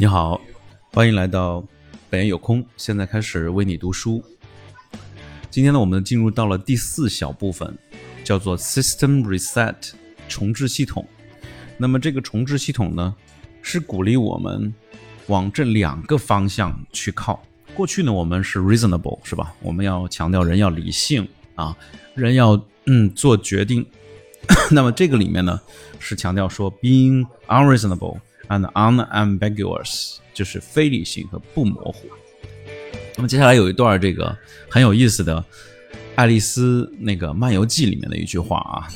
你好，欢迎来到本言有空。现在开始为你读书。今天呢，我们进入到了第四小部分，叫做 System Reset，重置系统。那么这个重置系统呢，是鼓励我们往这两个方向去靠。过去呢，我们是 reasonable，是吧？我们要强调人要理性啊，人要嗯做决定。那么这个里面呢，是强调说 being unreasonable。And unambiguous 就是非理性和不模糊。那么接下来有一段这个很有意思的《爱丽丝那个漫游记》里面的一句话啊，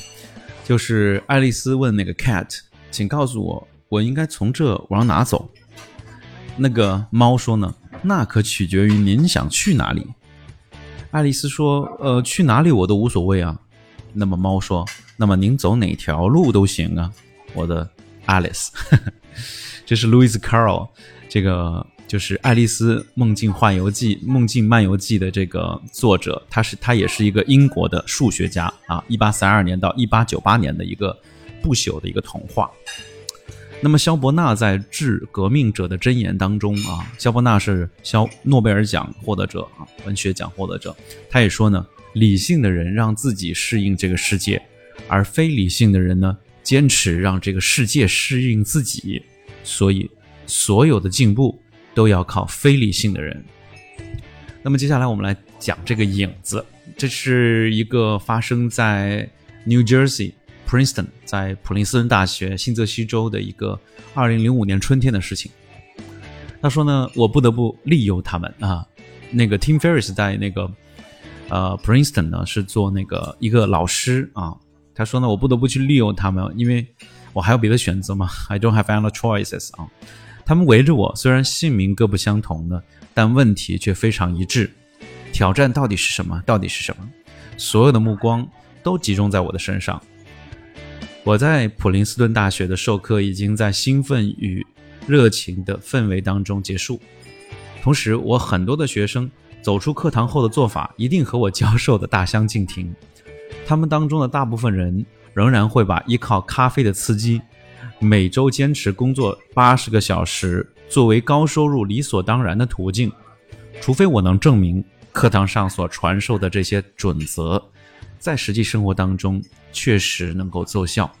就是爱丽丝问那个 cat，请告诉我，我应该从这往哪走？那个猫说呢，那可取决于您想去哪里。爱丽丝说，呃，去哪里我都无所谓啊。那么猫说，那么您走哪条路都行啊，我的 Alice。这是 Louis Carroll，这个就是《爱丽丝梦境幻游记》《梦境漫游记》的这个作者，他是他也是一个英国的数学家啊，一八三二年到一八九八年的一个不朽的一个童话。那么肖伯纳在《致革命者的箴言》当中啊，肖伯纳是肖诺贝尔奖获得者啊，文学奖获得者，他也说呢，理性的人让自己适应这个世界，而非理性的人呢。坚持让这个世界适应自己，所以所有的进步都要靠非理性的人。那么接下来我们来讲这个影子，这是一个发生在 New Jersey Princeton，在普林斯顿大学新泽西州的一个2005年春天的事情。他说呢，我不得不利诱他们啊。那个 Tim Ferriss 在那个呃 Princeton 呢是做那个一个老师啊。他说呢，我不得不去利用他们，因为我还有别的选择嘛。I don't have other choices 啊。他们围着我，虽然姓名各不相同的，但问题却非常一致。挑战到底是什么？到底是什么？所有的目光都集中在我的身上。我在普林斯顿大学的授课已经在兴奋与热情的氛围当中结束，同时我很多的学生走出课堂后的做法一定和我教授的大相径庭。他们当中的大部分人仍然会把依靠咖啡的刺激，每周坚持工作八十个小时作为高收入理所当然的途径，除非我能证明课堂上所传授的这些准则，在实际生活当中确实能够奏效。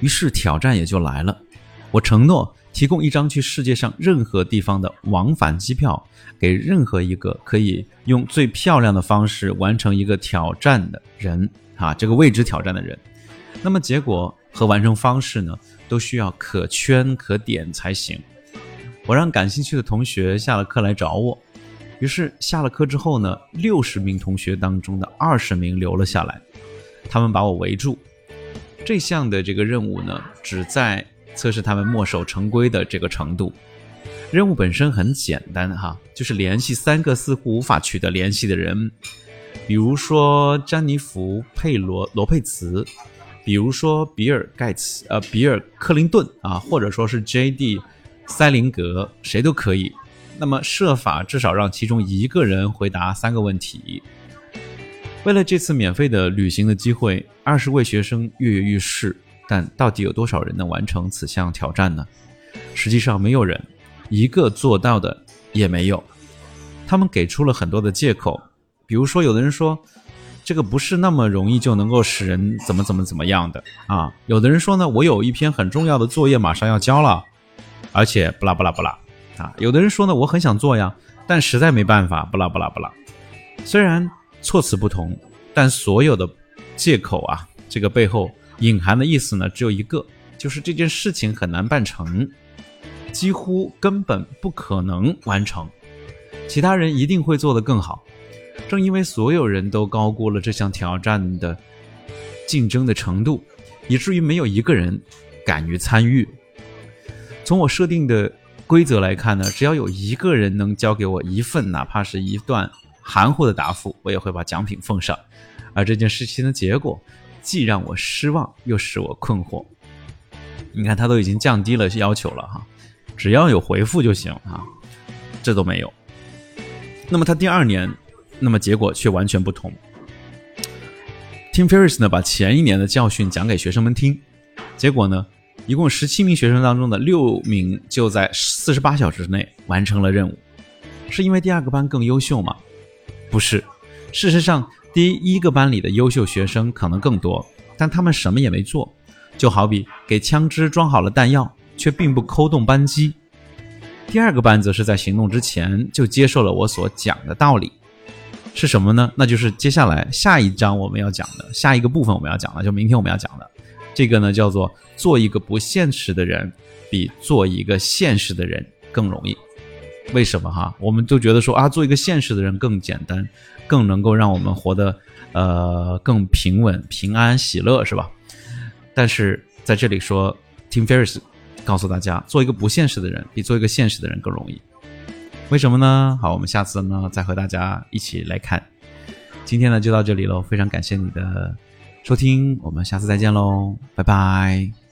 于是挑战也就来了，我承诺。提供一张去世界上任何地方的往返机票，给任何一个可以用最漂亮的方式完成一个挑战的人啊，这个未知挑战的人。那么结果和完成方式呢，都需要可圈可点才行。我让感兴趣的同学下了课来找我，于是下了课之后呢，六十名同学当中的二十名留了下来，他们把我围住。这项的这个任务呢，只在。测试他们墨守成规的这个程度。任务本身很简单哈，就是联系三个似乎无法取得联系的人，比如说詹妮弗·佩罗·罗佩茨，比如说比尔·盖茨，呃，比尔·克林顿啊，或者说是 J.D. 塞林格，谁都可以。那么设法至少让其中一个人回答三个问题。为了这次免费的旅行的机会，二十位学生跃跃欲试。但到底有多少人能完成此项挑战呢？实际上没有人，一个做到的也没有。他们给出了很多的借口，比如说，有的人说这个不是那么容易就能够使人怎么怎么怎么样的啊。有的人说呢，我有一篇很重要的作业马上要交了，而且不啦不啦不啦啊。有的人说呢，我很想做呀，但实在没办法，不啦不啦不啦。虽然措辞不同，但所有的借口啊，这个背后。隐含的意思呢，只有一个，就是这件事情很难办成，几乎根本不可能完成，其他人一定会做得更好。正因为所有人都高估了这项挑战的竞争的程度，以至于没有一个人敢于参与。从我设定的规则来看呢，只要有一个人能交给我一份，哪怕是一段含糊的答复，我也会把奖品奉上。而这件事情的结果。既让我失望，又使我困惑。你看，他都已经降低了要求了哈，只要有回复就行啊，这都没有。那么他第二年，那么结果却完全不同。Tim Ferriss 呢，把前一年的教训讲给学生们听，结果呢，一共十七名学生当中的六名就在四十八小时之内完成了任务，是因为第二个班更优秀吗？不是，事实上，第一个班里的优秀学生可能更多，但他们什么也没做，就好比给枪支装好了弹药，却并不扣动扳机。第二个班则是在行动之前就接受了我所讲的道理，是什么呢？那就是接下来下一章我们要讲的下一个部分我们要讲的，就明天我们要讲的这个呢，叫做做一个不现实的人比做一个现实的人更容易。为什么哈？我们都觉得说啊，做一个现实的人更简单，更能够让我们活得呃更平稳、平安、喜乐，是吧？但是在这里说，Tim Ferriss。告诉大家，做一个不现实的人比做一个现实的人更容易。为什么呢？好，我们下次呢再和大家一起来看。今天呢就到这里喽，非常感谢你的收听，我们下次再见喽，拜拜。